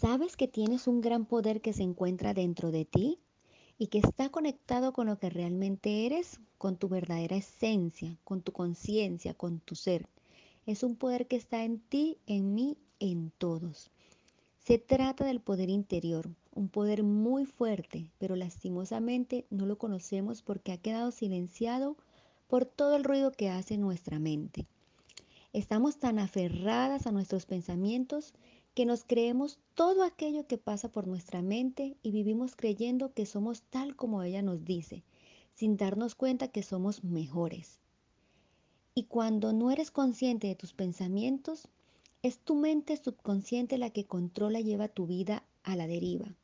¿Sabes que tienes un gran poder que se encuentra dentro de ti y que está conectado con lo que realmente eres, con tu verdadera esencia, con tu conciencia, con tu ser? Es un poder que está en ti, en mí, en todos. Se trata del poder interior, un poder muy fuerte, pero lastimosamente no lo conocemos porque ha quedado silenciado por todo el ruido que hace nuestra mente. Estamos tan aferradas a nuestros pensamientos que nos creemos todo aquello que pasa por nuestra mente y vivimos creyendo que somos tal como ella nos dice, sin darnos cuenta que somos mejores. Y cuando no eres consciente de tus pensamientos, es tu mente subconsciente la que controla y lleva tu vida a la deriva.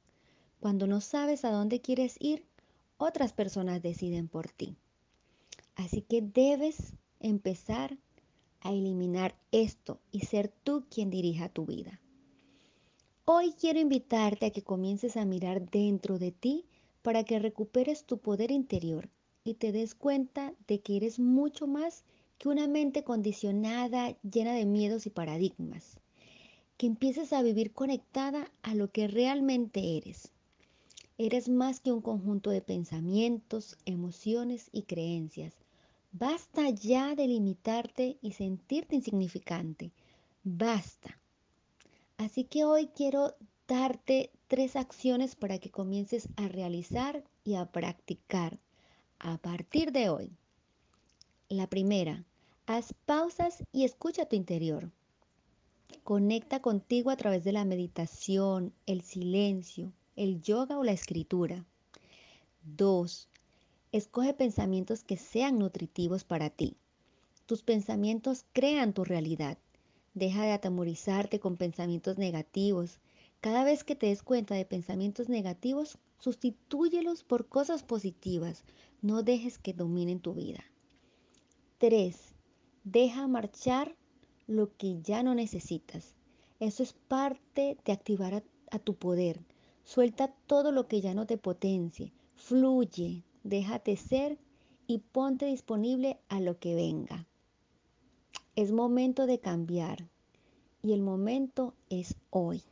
Cuando no sabes a dónde quieres ir, otras personas deciden por ti. Así que debes empezar a eliminar esto y ser tú quien dirija tu vida. Hoy quiero invitarte a que comiences a mirar dentro de ti para que recuperes tu poder interior y te des cuenta de que eres mucho más que una mente condicionada llena de miedos y paradigmas. Que empieces a vivir conectada a lo que realmente eres. Eres más que un conjunto de pensamientos, emociones y creencias. Basta ya de limitarte y sentirte insignificante. Basta. Así que hoy quiero darte tres acciones para que comiences a realizar y a practicar a partir de hoy. La primera, haz pausas y escucha tu interior. Conecta contigo a través de la meditación, el silencio, el yoga o la escritura. Dos, Escoge pensamientos que sean nutritivos para ti. Tus pensamientos crean tu realidad. Deja de atemorizarte con pensamientos negativos. Cada vez que te des cuenta de pensamientos negativos, sustitúyelos por cosas positivas. No dejes que dominen tu vida. 3. Deja marchar lo que ya no necesitas. Eso es parte de activar a, a, tu poder. Suelta todo lo que ya no te potencie. Fluye, déjate ser y ponte disponible a lo que venga. Es momento de cambiar y el momento es hoy.